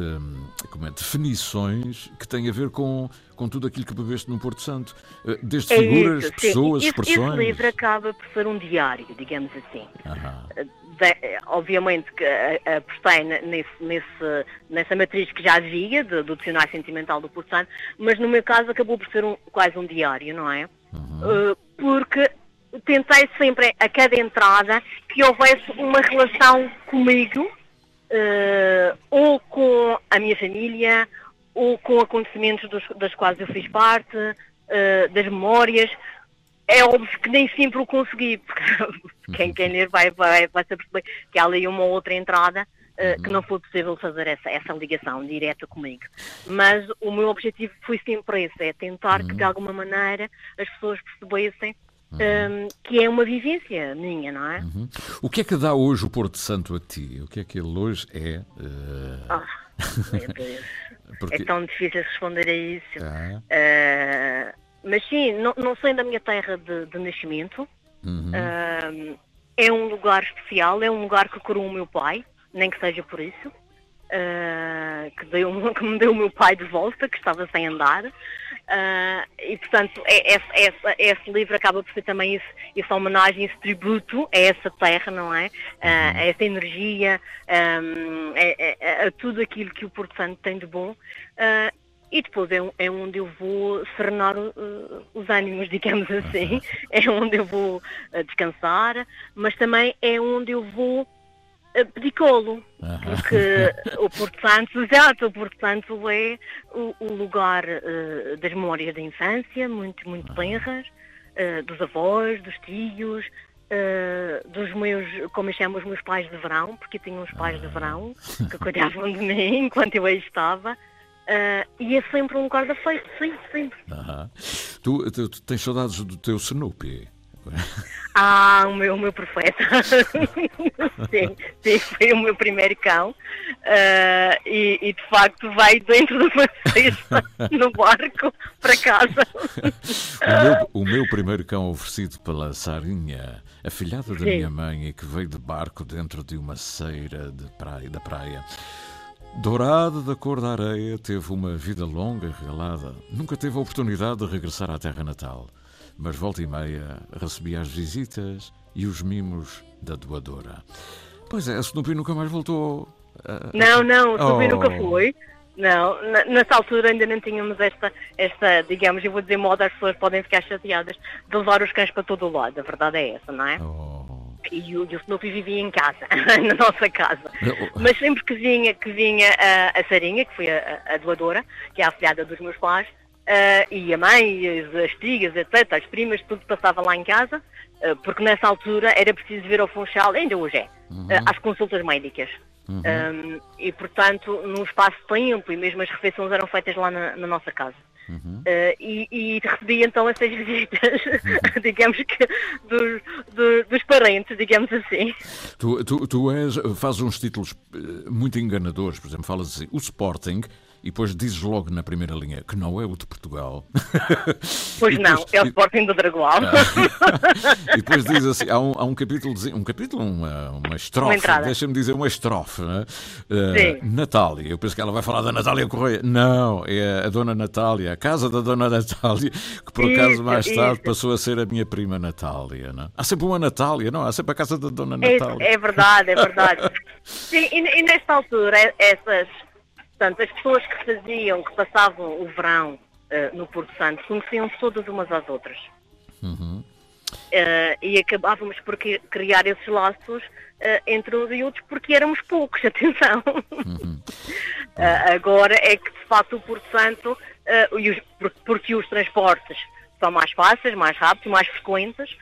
como é, definições que têm a ver com, com tudo aquilo que bebeste no Porto Santo. Desde É figuras, isso, sim. pessoas, Esse- expressões. Esse livro acaba por ser um diário, digamos assim. Aham. De- obviamente que apostei ne- nesse, nesse, nessa matriz que já havia, de- do dicionário sentimental do Porto Santo, mas no meu caso acabou por ser um- quase um diário, não é? Eh, porque tentei sempre, a cada entrada, que houvesse uma relação comigo, eh, ou com a minha família, ou com acontecimentos dos, das quais eu fiz parte, eh, das memórias. É óbvio que nem sempre o consegui, porque quem, quem ler vai, vai, vai se perceber que há ali uma outra entrada eh, que não foi possível fazer essa, essa ligação direta comigo. Mas o meu objetivo foi sempre esse, é tentar que de alguma maneira as pessoas percebessem eh, que é uma vivência minha, não é? Uhum. O que é que dá hoje o Porto Santo a ti? O que é que ele hoje é? eh, Ah, meu Deus. Porque- É tão difícil responder a isso. Ah. Eh, mas sim, não, não sou da minha terra de, de nascimento. Uhum. Eh, é um lugar especial, é um lugar que curou o meu pai, nem que seja por isso. eh, que, deu, que me deu o meu pai de volta, que estava sem andar. Eh, e, portanto, é, esse, esse- esse livro acaba por ser também esse, essa homenagem, esse tributo a essa terra, não é? Eh, a essa energia, ehm, a, a- a tudo aquilo que o Porto Santo tem de bom. Eh, e depois é, um- é onde eu vou serenar uh, os ânimos, digamos assim. É onde eu vou uh, descansar, mas também é onde eu vou uh, pedir colo. Porque o Porto Santo, exato, o Porto Santo é o, o lugar uh, das memórias da infância, muito, muito tenras, uh, dos avós, dos tios, uh, dos meus, como eu chamo, os meus pais de verão, porque eu tinha uns pais de verão que cuidavam de mim enquanto eu aí estava. E é sempre um lugar da feita, sim, sempre. Tu, tu- tu tens saudades do teu Snoopy? Ah, o meu, o meu profeta. sim, sim, foi o meu primeiro cão. Uh, e, e, de facto vai dentro do passeio no barco para casa. O meu, o meu primeiro cão oferecido pela Sarinha, a filhada da Sim. minha mãe, e que veio de barco dentro de uma ceira de praia, da praia. Dourado da cor da areia, teve uma vida longa e regalada. Nunca teve a oportunidade de regressar à terra natal. Mas volta e meia recebia as visitas e os mimos da doadora. Pois é, a Snoopy nunca mais voltou. Ah, Não, não, o Snoopy Oh. nunca foi. Não, nessa altura ainda não tínhamos esta, esta, digamos, eu vou dizer moda, as pessoas podem ficar chateadas de levar os cães para todo o lado. A verdade é essa, não é? E o, e o Snoopy vivia em casa, na nossa casa. Mas sempre que vinha, que vinha a, a Sarinha, que foi a, a- a doadora, que é a afilhada dos meus pais, ah, e a mãe, as, as tias, etc., as primas, tudo passava lá em casa, ah, porque nessa altura era preciso ver ao Funchal, ainda hoje é, ah, às consultas médicas. Uhum. Um, e, portanto, num espaço de tempo, e mesmo as refeições eram feitas lá na, na nossa casa. Uhum. Uh, e, e recebi então essas visitas, digamos que, dos, do- dos parentes, digamos assim. Tu, tu, tu és, fazes uns títulos eh, muito enganadores, por exemplo, falas assim, o Sporting, e depois dizes logo na primeira linha que não é o de Portugal. Pois E não, depois- é o Sporting do Dragoal. e depois diz assim, há um, há um capítulo, um capítulo, uma, uma estrofe, deixa-me dizer uma estrofe, né? Sim. Natália, eu penso que ela vai falar da Natália Correia. Não, é a Dona Natália, a casa da Dona Natália, que por acaso Isso, mais tarde isso. passou a ser a minha prima Natália. Não? Há sempre uma Natália, não? Há sempre a casa da Dona É, Natália. é verdade, é verdade. Sim, e, e nesta altura, essas, portanto, as pessoas que faziam, que passavam o verão eh, no Porto Santo, conheciam-se todas umas às outras. Uhum. Eh, e acabávamos por cri- criar esses laços eh, entre uns e outros porque éramos poucos, atenção. Eh, agora é que de facto o Porto Santo, e os- por- porque os transportes são mais fáceis, mais rápidos, mais frequentes,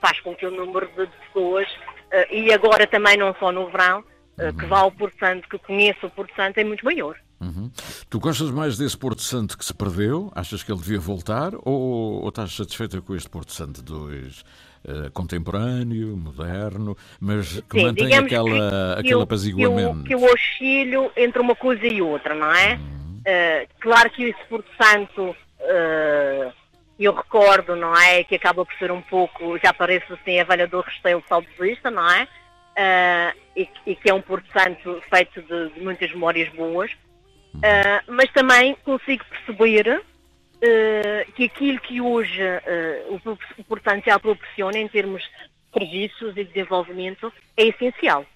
faz com que o número de pessoas, e agora também não só no verão, eh, que vá ao Porto Santo, que conheça o Porto Santo, é muito maior. Uhum. Tu gostas mais desse Porto Santo que se perdeu? Achas que ele devia voltar? Ou, ou estás satisfeita com este Porto Santo 2? contemporâneo, moderno, mas que Sim, mantém aquela, que- que aquele apaziguamento. Que eu, que eu oscilho entre uma coisa e outra, não é? Eh, claro que esse Porto Santo, eh, eu recordo, não é? Que acaba por ser um pouco, já parece assim, a velha do Restelo saudosista, não é? Eh, e, e que é um Porto Santo feito de, de muitas memórias boas. Eh, mas também consigo perceber eh, que aquilo que hoje eh, o, o Porto Santo já proporciona em termos de serviços e desenvolvimento é essencial.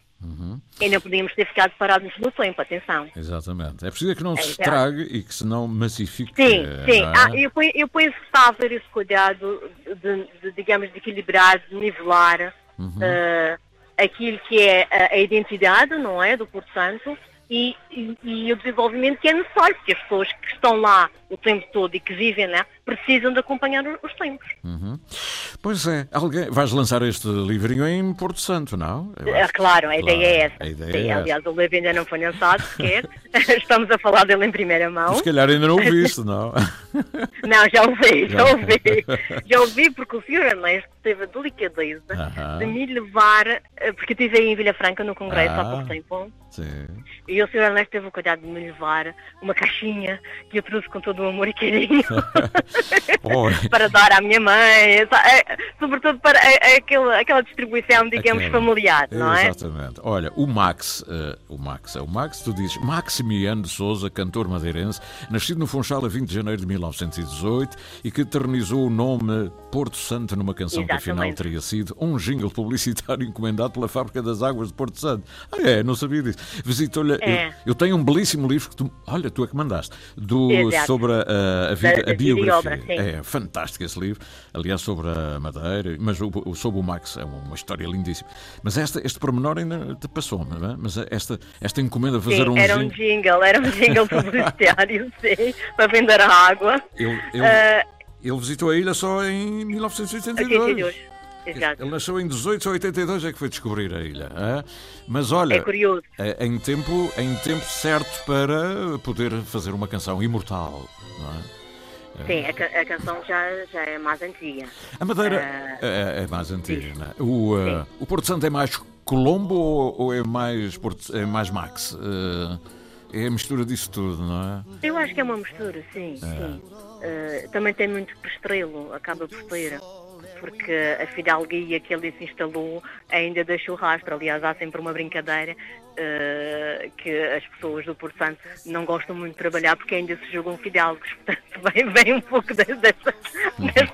E não podíamos ter ficado parados no tempo, atenção. Exatamente. É preciso é que não É, se é. estrague e que se não massifique. Sim, sim. não é? Ah, eu, eu penso que está a haver esse cuidado de, de, digamos, de equilibrar, de nivelar Uhum. eh, aquilo que é a, identidade, não é, do Porto Santo e, e, e o desenvolvimento que é necessário, porque as pessoas que estão lá o tempo todo e que vivem lá precisam de acompanhar os, os tempos. Uhum. Pois é, alguém vais lançar este livrinho em Porto Santo, não? É que- claro, a ideia é essa. Ideia Sim, é essa. aliás, o livro ainda não foi lançado sequer. Estamos a falar dele em primeira mão. Se calhar ainda não o viste, não? Não, já ouvi, já ouvi. Já ouvi porque o senhor Ernesto teve a delicadeza de me levar, eh, porque eu estive aí em Vilha Franca no congresso há Ah. pouco tempo, Sim. e o senhor Ernesto teve o cuidado de me levar uma caixinha que eu trouxe com todo o amor e carinho para dar à minha mãe, eh, sobretudo para eh, aquela, aquela distribuição, digamos, Aquela. familiar, não é? Exatamente. Olha, o Max, eh, o Max é o Max, tu dizes Maximiano de Souza, cantor madeirense, nascido no Funchal a 20 de janeiro de 1918 e que eternizou o nome Porto Santo numa canção que afinal Exatamente. teria sido um jingle publicitário encomendado pela Fábrica das Águas de Porto Santo. Ah, é, não sabia disso. Visitou-lhe. É. Eu, eu tenho um belíssimo livro que tu, olha, tu é que mandaste, do, Exato. sobre a, a vida, Da- a biografia. obra, é fantástico esse livro, aliás, sobre a Madeira, mas o, o- sobre o Max é uma história lindíssima. Mas esta, este pormenor ainda te passou-me, não é? Mas esta, esta encomenda fazer Sim, um era um jingle- era um jingle publicitário, sim, para vender a água. Ele, ele, Ah, ele visitou a ilha só em 1982. 82. Exato. Ele nasceu em 18 ou 82 é que foi descobrir a ilha. é? Mas olha, É curioso. é em tempo, em tempo certo para poder fazer uma canção imortal. Não é? Sim, a, a canção já, já é mais antiga. A Madeira Ah, é, é mais antiga, é? O, uh, o Porto Santo é mais Colombo ou, ou é, mais Porto, é mais Max? Uh, é a mistura disso tudo, não é? eu acho que é uma mistura, sim, sim. Ah, também tem muito estrelo, acaba por ter. Porque a fidalguia que ali se instalou ainda deixou rastro. Aliás, há sempre uma brincadeira ah, que as pessoas do Porto Santo não gostam muito de trabalhar porque ainda se julgam fidalgos. Portanto, vem, vem um pouco de- dessa,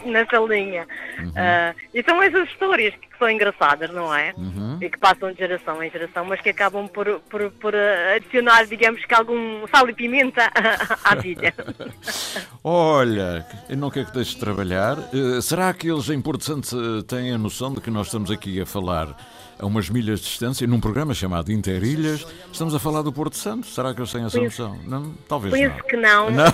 nessa, linha. Ah, e são essas histórias que são engraçadas, não é? Uhum. Uhum. e que passam de geração em geração, mas que acabam por, por, por eh, adicionar, digamos que algum sal e pimenta à vida. Olha, eu não quero que deixes de trabalhar. Eh, será que eles em Porto Santo têm a noção de que nós estamos aqui a falar a umas milhas de distância, num programa chamado Interilhas, estamos a falar do Porto Santo? Será que eles têm essa Penso- noção? Não, talvez Penso não. que não, Não?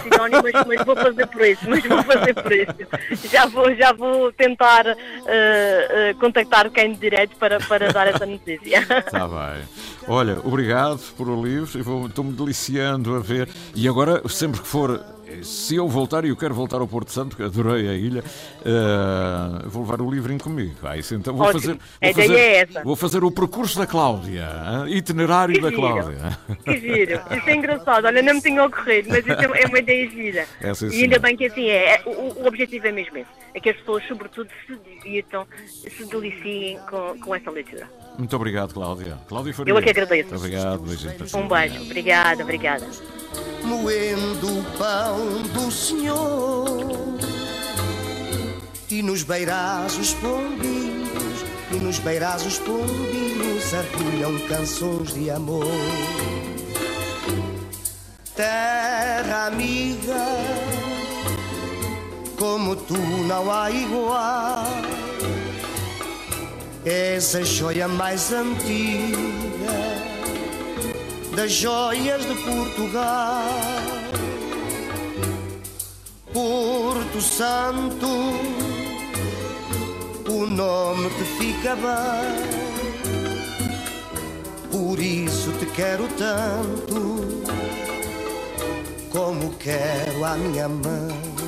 Mas, mas vou fazer por isso, mas vou fazer por isso. Já vou, já vou tentar eh, eh, contactar quem de direito para, para dar essa notícia. Está bem. Olha, obrigado por o livro estou-me deliciando a ver. E agora, sempre que for, se eu voltar, e eu quero voltar ao Porto Santo, que adorei a ilha, eh, vou levar o livrinho comigo. Ah, isso então vou fazer, vou fazer, é vou fazer o percurso da Cláudia, ah, itinerário da. Cláudia. Que giro, isso é engraçado, olha, não me tinha ocorrido, mas isso é é uma ideia gira. É, sim, e ainda bem que assim é, é, o, o objetivo é mesmo esse, é que as pessoas sobretudo se divirtam, se deliciem com, com essa leitura. Muito obrigado, Cláudia. Cláudia Faria. Eu é que agradeço. Obrigado, beijinho. Um beijo, obrigada, obrigada. Moendo o pão do Senhor. E nos beirás os pombinhos, e nos beirás os pombinhos arrulham canções de amor. Terra amiga, como tu não há igual. És a joia mais antiga das joias de Portugal. Porto Santo, o nome te fica bem. Por isso te quero tanto, como quero a minha mãe.